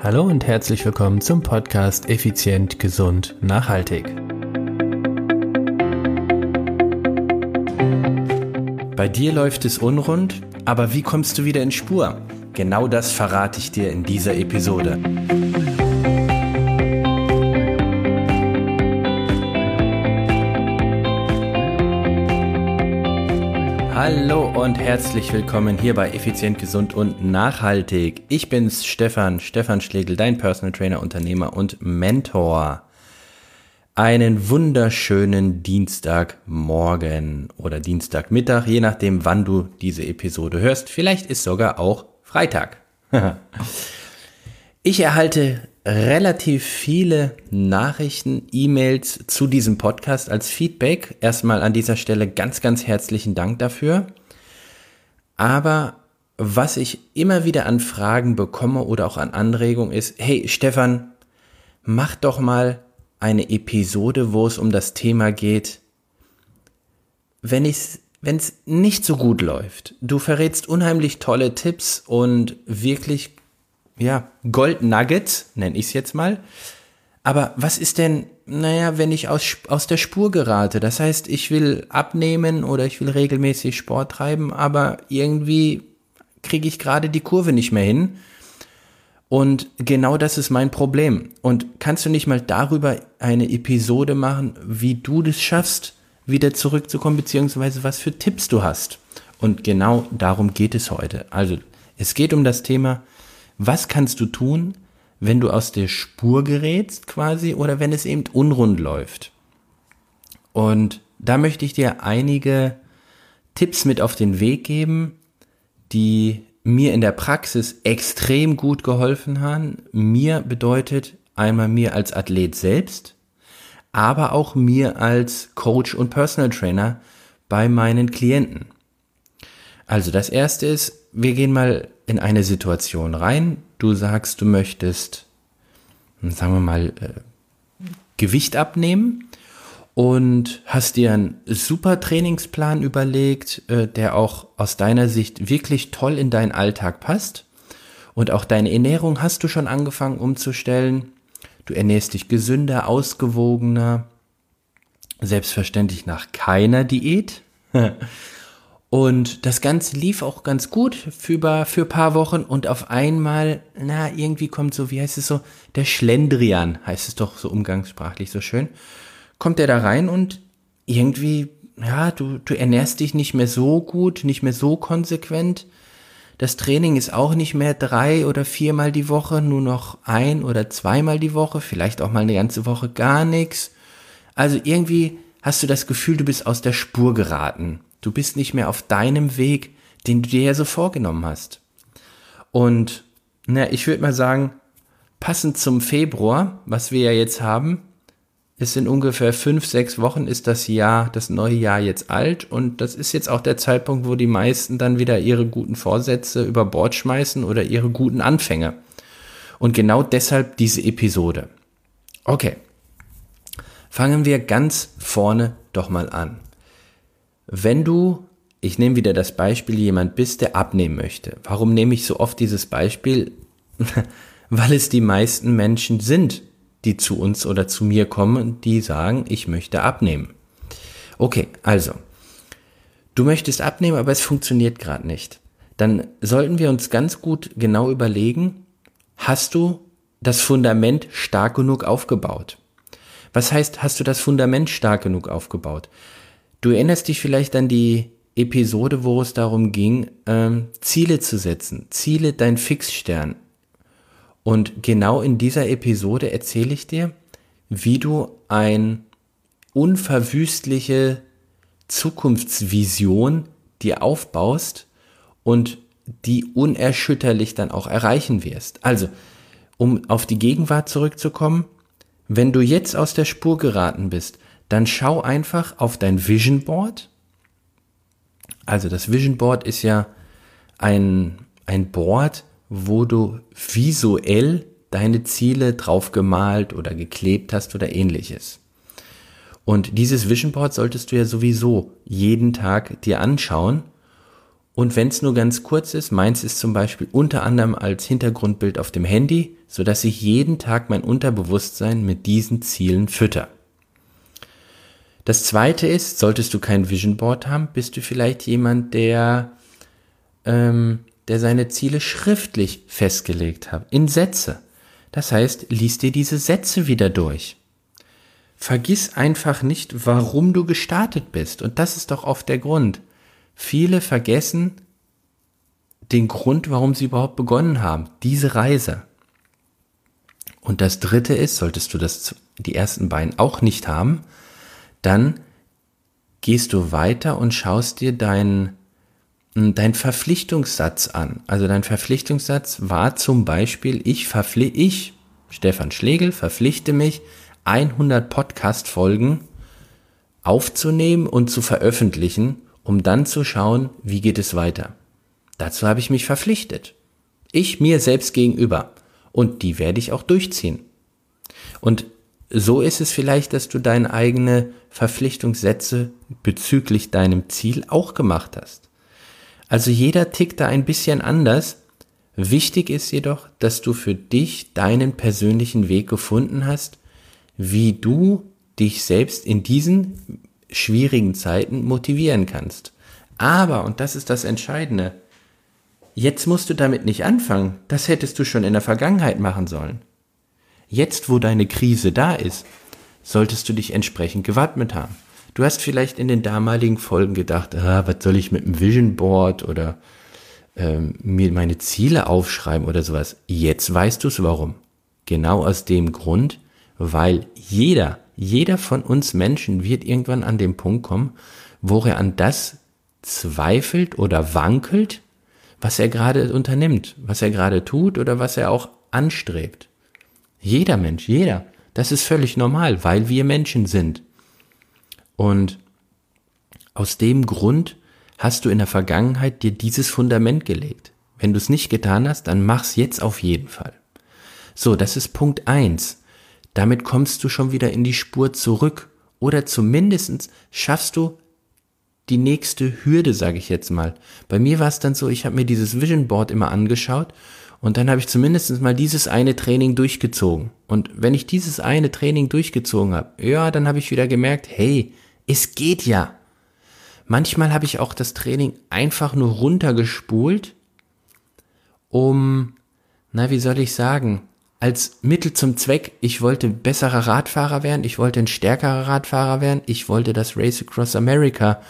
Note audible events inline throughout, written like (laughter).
Hallo und herzlich willkommen zum Podcast Effizient, Gesund, Nachhaltig. Bei dir läuft es unrund, aber wie kommst du wieder in Spur? Genau das verrate ich dir in dieser Episode. Hallo und herzlich willkommen hier bei Effizient, Gesund und Nachhaltig. Ich bin's, Stefan, Stefan Schlegel, dein Personal Trainer, Unternehmer und Mentor. Einen wunderschönen Dienstagmorgen oder Dienstagmittag, je nachdem, wann du diese Episode hörst. Vielleicht ist sogar auch Freitag. (laughs) ich erhalte relativ viele Nachrichten, E-Mails zu diesem Podcast als Feedback. Erstmal an dieser Stelle ganz, ganz herzlichen Dank dafür. Aber was ich immer wieder an Fragen bekomme oder auch an Anregungen ist, hey Stefan, mach doch mal eine Episode, wo es um das Thema geht, wenn es wenn es nicht so gut läuft. Du verrätst unheimlich tolle Tipps und wirklich ja, Gold Nuggets, nenne ich es jetzt mal. Aber was ist denn, naja, wenn ich aus, aus der Spur gerate? Das heißt, ich will abnehmen oder ich will regelmäßig Sport treiben, aber irgendwie kriege ich gerade die Kurve nicht mehr hin. Und genau das ist mein Problem. Und kannst du nicht mal darüber eine Episode machen, wie du das schaffst, wieder zurückzukommen, beziehungsweise was für Tipps du hast? Und genau darum geht es heute. Also, es geht um das Thema was kannst du tun, wenn du aus der Spur gerätst quasi oder wenn es eben unrund läuft? Und da möchte ich dir einige Tipps mit auf den Weg geben, die mir in der Praxis extrem gut geholfen haben. Mir bedeutet einmal mir als Athlet selbst, aber auch mir als Coach und Personal Trainer bei meinen Klienten. Also das erste ist, wir gehen mal in eine Situation rein. Du sagst, du möchtest, sagen wir mal, äh, Gewicht abnehmen und hast dir einen super Trainingsplan überlegt, äh, der auch aus deiner Sicht wirklich toll in deinen Alltag passt. Und auch deine Ernährung hast du schon angefangen umzustellen. Du ernährst dich gesünder, ausgewogener, selbstverständlich nach keiner Diät. (laughs) Und das Ganze lief auch ganz gut für, für paar Wochen und auf einmal, na, irgendwie kommt so, wie heißt es so, der Schlendrian, heißt es doch so umgangssprachlich so schön, kommt der da rein und irgendwie, ja, du, du ernährst dich nicht mehr so gut, nicht mehr so konsequent. Das Training ist auch nicht mehr drei oder viermal die Woche, nur noch ein oder zweimal die Woche, vielleicht auch mal eine ganze Woche gar nichts. Also irgendwie hast du das Gefühl, du bist aus der Spur geraten. Du bist nicht mehr auf deinem Weg, den du dir ja so vorgenommen hast. Und na, ich würde mal sagen, passend zum Februar, was wir ja jetzt haben, ist in ungefähr fünf, sechs Wochen ist das Jahr, das neue Jahr jetzt alt und das ist jetzt auch der Zeitpunkt, wo die meisten dann wieder ihre guten Vorsätze über Bord schmeißen oder ihre guten Anfänge. Und genau deshalb diese Episode. Okay. Fangen wir ganz vorne doch mal an. Wenn du, ich nehme wieder das Beispiel, jemand bist, der abnehmen möchte. Warum nehme ich so oft dieses Beispiel? (laughs) Weil es die meisten Menschen sind, die zu uns oder zu mir kommen, die sagen, ich möchte abnehmen. Okay, also, du möchtest abnehmen, aber es funktioniert gerade nicht. Dann sollten wir uns ganz gut genau überlegen, hast du das Fundament stark genug aufgebaut? Was heißt, hast du das Fundament stark genug aufgebaut? Du erinnerst dich vielleicht an die Episode, wo es darum ging, ähm, Ziele zu setzen. Ziele dein Fixstern. Und genau in dieser Episode erzähle ich dir, wie du ein unverwüstliche Zukunftsvision dir aufbaust und die unerschütterlich dann auch erreichen wirst. Also, um auf die Gegenwart zurückzukommen, wenn du jetzt aus der Spur geraten bist, dann schau einfach auf dein Vision Board. Also das Vision Board ist ja ein, ein Board, wo du visuell deine Ziele drauf gemalt oder geklebt hast oder ähnliches. Und dieses Vision Board solltest du ja sowieso jeden Tag dir anschauen Und wenn es nur ganz kurz ist, meins ist zum Beispiel unter anderem als Hintergrundbild auf dem Handy, so dass ich jeden Tag mein Unterbewusstsein mit diesen Zielen fütter. Das zweite ist, solltest du kein Vision Board haben, bist du vielleicht jemand, der, ähm, der seine Ziele schriftlich festgelegt hat, in Sätze. Das heißt, lies dir diese Sätze wieder durch. Vergiss einfach nicht, warum du gestartet bist. Und das ist doch oft der Grund. Viele vergessen den Grund, warum sie überhaupt begonnen haben. Diese Reise. Und das dritte ist, solltest du das, die ersten beiden auch nicht haben, dann gehst du weiter und schaust dir deinen dein Verpflichtungssatz an. Also dein Verpflichtungssatz war zum Beispiel, ich verpflichte, ich, Stefan Schlegel, verpflichte mich, 100 Podcast-Folgen aufzunehmen und zu veröffentlichen, um dann zu schauen, wie geht es weiter. Dazu habe ich mich verpflichtet. Ich mir selbst gegenüber. Und die werde ich auch durchziehen. Und so ist es vielleicht, dass du deine eigene Verpflichtungssätze bezüglich deinem Ziel auch gemacht hast. Also jeder tickt da ein bisschen anders. Wichtig ist jedoch, dass du für dich deinen persönlichen Weg gefunden hast, wie du dich selbst in diesen schwierigen Zeiten motivieren kannst. Aber, und das ist das Entscheidende, jetzt musst du damit nicht anfangen. Das hättest du schon in der Vergangenheit machen sollen. Jetzt, wo deine Krise da ist, solltest du dich entsprechend gewappnet haben. Du hast vielleicht in den damaligen Folgen gedacht, ah, was soll ich mit dem Vision Board oder ähm, mir meine Ziele aufschreiben oder sowas. Jetzt weißt du es warum. Genau aus dem Grund, weil jeder, jeder von uns Menschen wird irgendwann an den Punkt kommen, wo er an das zweifelt oder wankelt, was er gerade unternimmt, was er gerade tut oder was er auch anstrebt. Jeder Mensch, jeder. Das ist völlig normal, weil wir Menschen sind. Und aus dem Grund hast du in der Vergangenheit dir dieses Fundament gelegt. Wenn du es nicht getan hast, dann mach's jetzt auf jeden Fall. So, das ist Punkt eins. Damit kommst du schon wieder in die Spur zurück. Oder zumindestens schaffst du die nächste Hürde, sage ich jetzt mal. Bei mir war es dann so, ich habe mir dieses Vision Board immer angeschaut und dann habe ich zumindest mal dieses eine Training durchgezogen. Und wenn ich dieses eine Training durchgezogen habe, ja, dann habe ich wieder gemerkt, hey, es geht ja. Manchmal habe ich auch das Training einfach nur runtergespult, um, na, wie soll ich sagen, als Mittel zum Zweck, ich wollte besserer Radfahrer werden, ich wollte ein stärkerer Radfahrer werden, ich wollte das Race Across America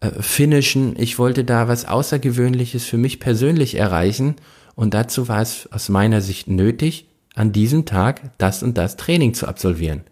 äh, finishen, ich wollte da was Außergewöhnliches für mich persönlich erreichen und dazu war es aus meiner Sicht nötig, an diesem Tag das und das Training zu absolvieren.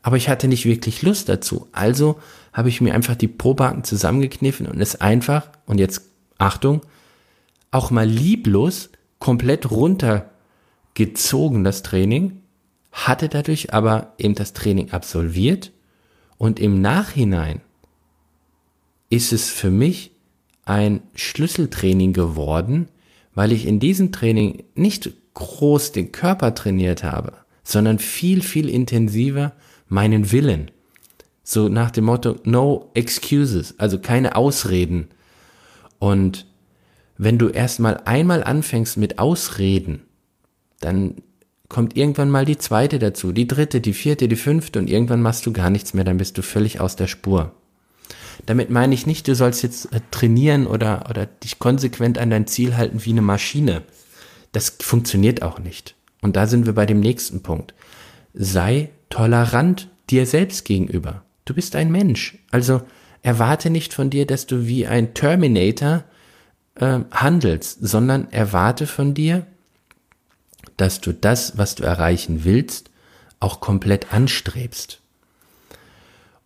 Aber ich hatte nicht wirklich Lust dazu, also habe ich mir einfach die Probaken zusammengekniffen und es einfach, und jetzt Achtung, auch mal lieblos komplett runter gezogen, das Training, hatte dadurch aber eben das Training absolviert und im Nachhinein ist es für mich ein Schlüsseltraining geworden, weil ich in diesem Training nicht groß den Körper trainiert habe, sondern viel, viel intensiver meinen Willen. So nach dem Motto, no excuses, also keine Ausreden. Und wenn du erstmal einmal anfängst mit Ausreden, dann kommt irgendwann mal die zweite dazu, die dritte, die vierte, die fünfte und irgendwann machst du gar nichts mehr, dann bist du völlig aus der Spur. Damit meine ich nicht, du sollst jetzt äh, trainieren oder, oder dich konsequent an dein Ziel halten wie eine Maschine. Das funktioniert auch nicht. Und da sind wir bei dem nächsten Punkt. Sei tolerant dir selbst gegenüber. Du bist ein Mensch. Also erwarte nicht von dir, dass du wie ein Terminator äh, handelst, sondern erwarte von dir, dass du das, was du erreichen willst, auch komplett anstrebst.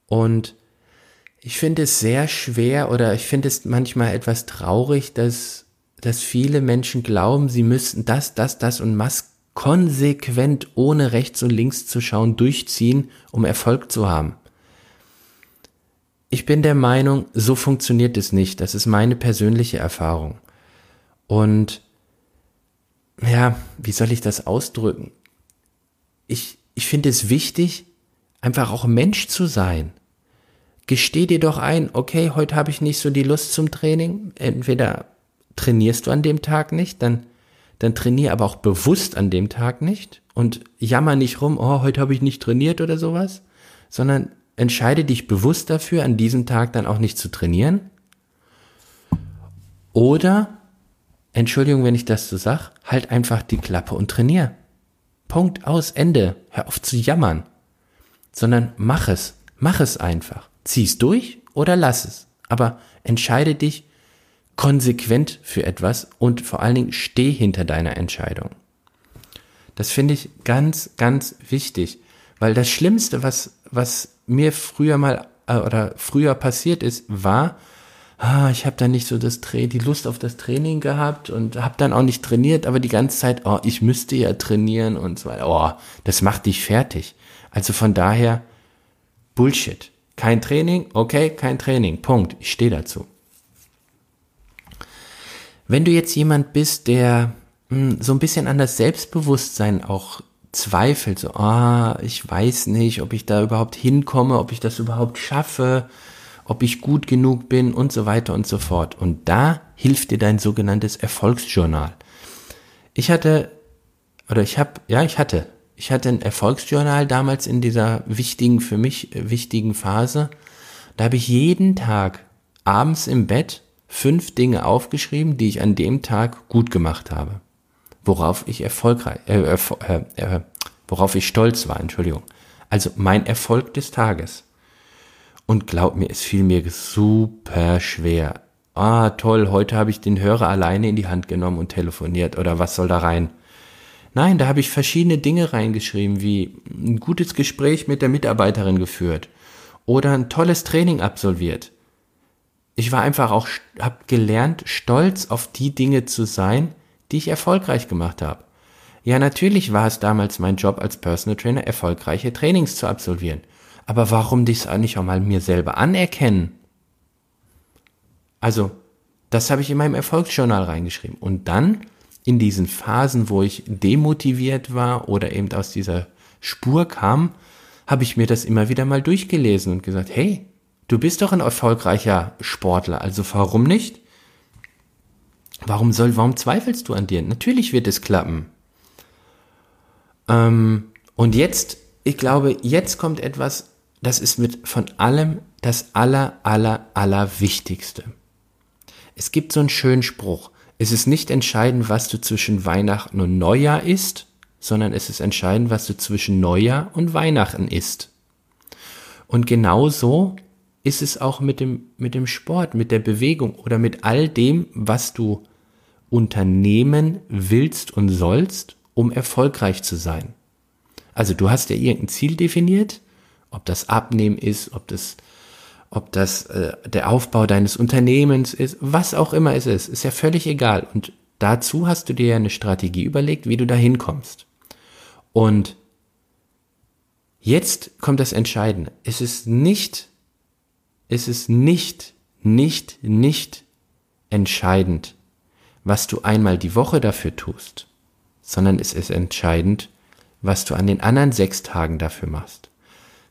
Und ich finde es sehr schwer oder ich finde es manchmal etwas traurig, dass, dass viele Menschen glauben, sie müssten das, das, das und was konsequent ohne rechts und links zu schauen durchziehen, um Erfolg zu haben. Ich bin der Meinung, so funktioniert es nicht. Das ist meine persönliche Erfahrung. Und ja, wie soll ich das ausdrücken? Ich, ich finde es wichtig, einfach auch Mensch zu sein. Gesteh dir doch ein, okay, heute habe ich nicht so die Lust zum Training. Entweder trainierst du an dem Tag nicht, dann, dann trainier aber auch bewusst an dem Tag nicht und jammer nicht rum, oh, heute habe ich nicht trainiert oder sowas, sondern entscheide dich bewusst dafür, an diesem Tag dann auch nicht zu trainieren. Oder, Entschuldigung, wenn ich das so sag, halt einfach die Klappe und trainier. Punkt, aus, Ende. Hör auf zu jammern. Sondern mach es. Mach es einfach. Zieh's durch oder lass es. Aber entscheide dich konsequent für etwas und vor allen Dingen steh hinter deiner Entscheidung. Das finde ich ganz, ganz wichtig, weil das Schlimmste, was, was mir früher mal äh, oder früher passiert ist, war, ah, ich habe dann nicht so das Tra die Lust auf das Training gehabt und habe dann auch nicht trainiert, aber die ganze Zeit, oh, ich müsste ja trainieren und so weiter. Oh, das macht dich fertig. Also von daher Bullshit. Kein Training, okay, kein Training. Punkt. Ich stehe dazu. Wenn du jetzt jemand bist, der mh, hm, so ein bisschen an das Selbstbewusstsein auch zweifelt, so, ah, ich weiß nicht, ob ich da überhaupt hinkomme, ob ich das überhaupt schaffe, ob ich gut genug bin und so weiter und so fort. Und da hilft dir dein sogenanntes Erfolgsjournal. Ich hatte, oder ich habe, ja, ich hatte, ich hatte ein Erfolgsjournal damals in dieser wichtigen, für mich äh, wichtigen Phase. Da habe ich jeden Tag abends im Bett fünf Dinge aufgeschrieben, die ich an dem Tag gut gemacht habe. Worauf ich erfolgreich, äh, äh, äh, worauf ich stolz war, Entschuldigung. Also mein Erfolg des Tages. Und glaub mir, es fiel mir super schwer. Ah, toll, heute habe ich den Hörer alleine in die Hand genommen und telefoniert oder was soll da rein? Nein, da habe ich verschiedene Dinge reingeschrieben, wie ein gutes Gespräch mit der Mitarbeiterin geführt oder ein tolles Training absolviert. Ich war einfach auch, habe gelernt, stolz auf die Dinge zu sein, die ich erfolgreich gemacht habe. Ja, natürlich war es damals mein Job als Personal Trainer, erfolgreiche Trainings zu absolvieren. Aber warum dies nicht auch mal mir selber anerkennen? Also, das habe ich in meinem Erfolgsjournal reingeschrieben. Und dann in diesen Phasen, wo ich demotiviert war oder eben aus dieser Spur kam, habe ich mir das immer wieder mal durchgelesen und gesagt, hey, du bist doch ein erfolgreicher Sportler, also warum nicht? Warum soll, warum zweifelst du an dir? Natürlich wird es klappen. Ähm, und jetzt, ich glaube, jetzt kommt etwas, das ist mit von allem das aller, aller, aller Wichtigste. Es gibt so einen schönen Spruch. Es ist nicht entscheidend, was du zwischen Weihnachten und Neujahr isst, sondern es ist entscheidend, was du zwischen Neujahr und Weihnachten isst. Und genauso ist es auch mit dem, mit dem Sport, mit der Bewegung oder mit all dem, was du unternehmen willst und sollst, um erfolgreich zu sein. Also du hast ja irgendein Ziel definiert ob das Abnehmen ist, ob das, ob das äh, der Aufbau deines Unternehmens ist, was auch immer es ist, ist ja völlig egal. Und dazu hast du dir ja eine Strategie überlegt, wie du da hinkommst. Und jetzt kommt das Entscheidende. Es ist nicht, es ist nicht, nicht, nicht entscheidend, was du einmal die Woche dafür tust, sondern es ist entscheidend, was du an den anderen sechs Tagen dafür machst.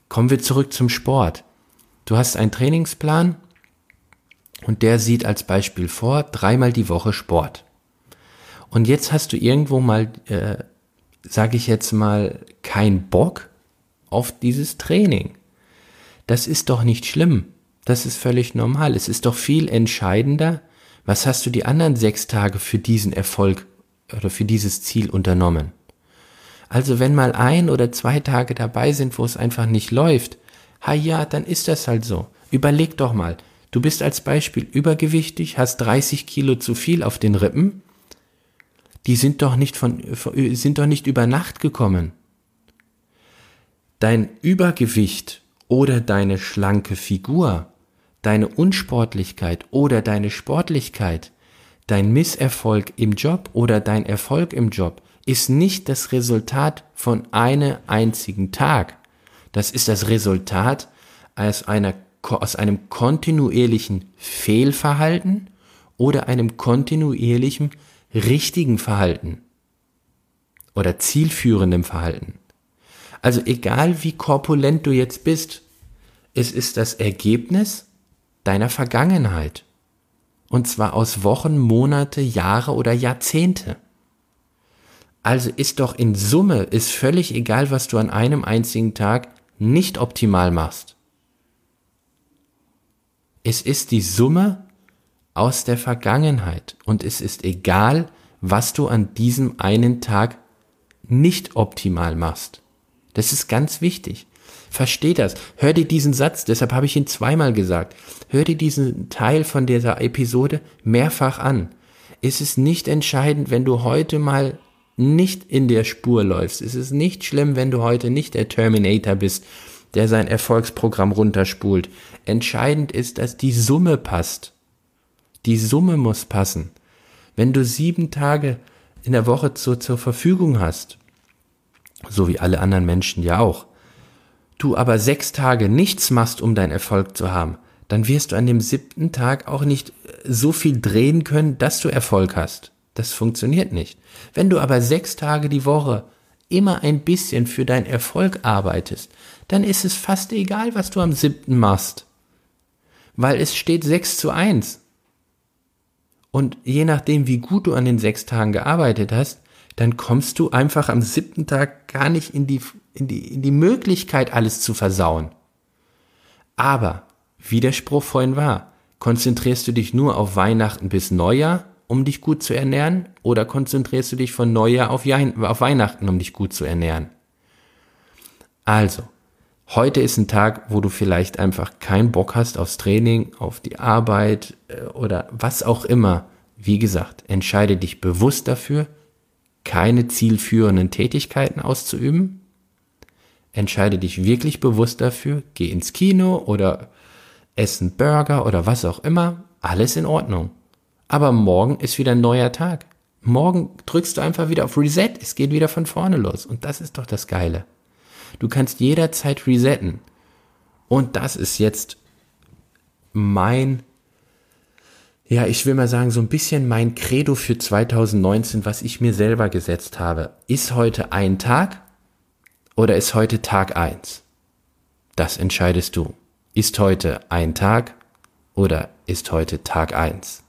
Kommen wir zurück zum Sport. Du hast einen Trainingsplan und der sieht als Beispiel vor, dreimal die Woche Sport. Und jetzt hast du irgendwo mal, äh, sage ich jetzt mal, kein Bock auf dieses Training. Das ist doch nicht schlimm. Das ist völlig normal. Es ist doch viel entscheidender, was hast du die anderen sechs Tage für diesen Erfolg oder für dieses Ziel unternommen. Also wenn mal ein oder zwei Tage dabei sind, wo es einfach nicht läuft, ha ja, dann ist das halt so. Überleg doch mal, du bist als Beispiel übergewichtig, hast 30 Kilo zu viel auf den Rippen, die sind doch nicht von, sind doch nicht über Nacht gekommen. Dein Übergewicht oder deine schlanke Figur, deine Unsportlichkeit oder deine Sportlichkeit, dein Misserfolg im Job oder dein Erfolg im Job ist nicht das Resultat von einem einzigen Tag. Das ist das Resultat aus, einer, aus einem kontinuierlichen Fehlverhalten oder einem kontinuierlichen richtigen Verhalten oder zielführendem Verhalten. Also egal wie korpulent du jetzt bist, es ist das Ergebnis deiner Vergangenheit. Und zwar aus Wochen, Monate, Jahre oder Jahrzehnte. Also ist doch in Summe, ist völlig egal, was du an einem einzigen Tag nicht optimal machst. Es ist die Summe aus der Vergangenheit und es ist egal, was du an diesem einen Tag nicht optimal machst. Das ist ganz wichtig. Versteh das. Hör dir diesen Satz, deshalb habe ich ihn zweimal gesagt. Hör dir diesen Teil von dieser Episode mehrfach an. Es ist nicht entscheidend, wenn du heute mal nicht in der Spur läufst. Es ist nicht schlimm, wenn du heute nicht der Terminator bist, der sein Erfolgsprogramm runterspult. Entscheidend ist, dass die Summe passt. Die Summe muss passen. Wenn du sieben Tage in der Woche zu, zur Verfügung hast, so wie alle anderen Menschen ja auch, du aber sechs Tage nichts machst, um deinen Erfolg zu haben, dann wirst du an dem siebten Tag auch nicht so viel drehen können, dass du Erfolg hast. Das funktioniert nicht. Wenn du aber sechs Tage die Woche immer ein bisschen für deinen Erfolg arbeitest, dann ist es fast egal, was du am siebten machst. Weil es steht sechs zu eins. Und je nachdem, wie gut du an den sechs Tagen gearbeitet hast, dann kommst du einfach am siebten Tag gar nicht in die, in die, in die Möglichkeit, alles zu versauen. Aber, wie der Spruch vorhin war, konzentrierst du dich nur auf Weihnachten bis Neujahr um dich gut zu ernähren? Oder konzentrierst du dich von Neujahr auf, auf Weihnachten, um dich gut zu ernähren? Also, heute ist ein Tag, wo du vielleicht einfach keinen Bock hast aufs Training, auf die Arbeit äh, oder was auch immer. Wie gesagt, entscheide dich bewusst dafür, keine zielführenden Tätigkeiten auszuüben. Entscheide dich wirklich bewusst dafür, geh ins Kino oder essen Burger oder was auch immer. Alles in Ordnung. Aber morgen ist wieder ein neuer Tag. Morgen drückst du einfach wieder auf Reset. Es geht wieder von vorne los. Und das ist doch das Geile. Du kannst jederzeit resetten. Und das ist jetzt mein, ja, ich will mal sagen, so ein bisschen mein Credo für 2019, was ich mir selber gesetzt habe. Ist heute ein Tag oder ist heute Tag eins? Das entscheidest du. Ist heute ein Tag oder ist heute Tag eins?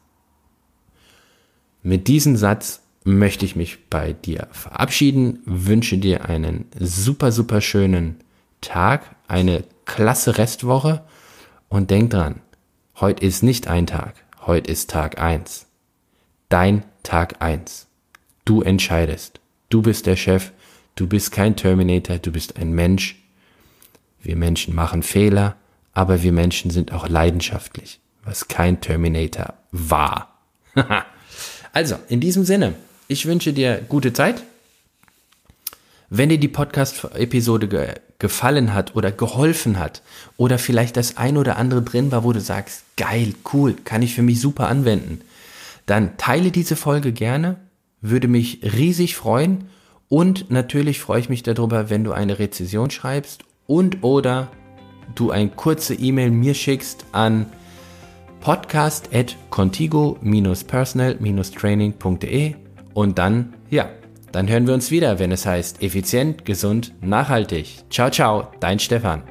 Mit diesem Satz möchte ich mich bei dir verabschieden, wünsche dir einen super, super schönen Tag, eine klasse Restwoche und denk dran, heute ist nicht ein Tag, heute ist Tag eins. Dein Tag eins. Du entscheidest. Du bist der Chef, du bist kein Terminator, du bist ein Mensch. Wir Menschen machen Fehler, aber wir Menschen sind auch leidenschaftlich, was kein Terminator war. (laughs) Also, in diesem Sinne, ich wünsche dir gute Zeit. Wenn dir die Podcast-Episode ge gefallen hat oder geholfen hat oder vielleicht das ein oder andere drin war, wo du sagst, geil, cool, kann ich für mich super anwenden, dann teile diese Folge gerne, würde mich riesig freuen und natürlich freue ich mich darüber, wenn du eine Rezession schreibst und oder du ein kurze E-Mail mir schickst an podcast at contigo-personal-training.de und dann, ja, dann hören wir uns wieder, wenn es heißt effizient, gesund, nachhaltig. Ciao, ciao, dein Stefan.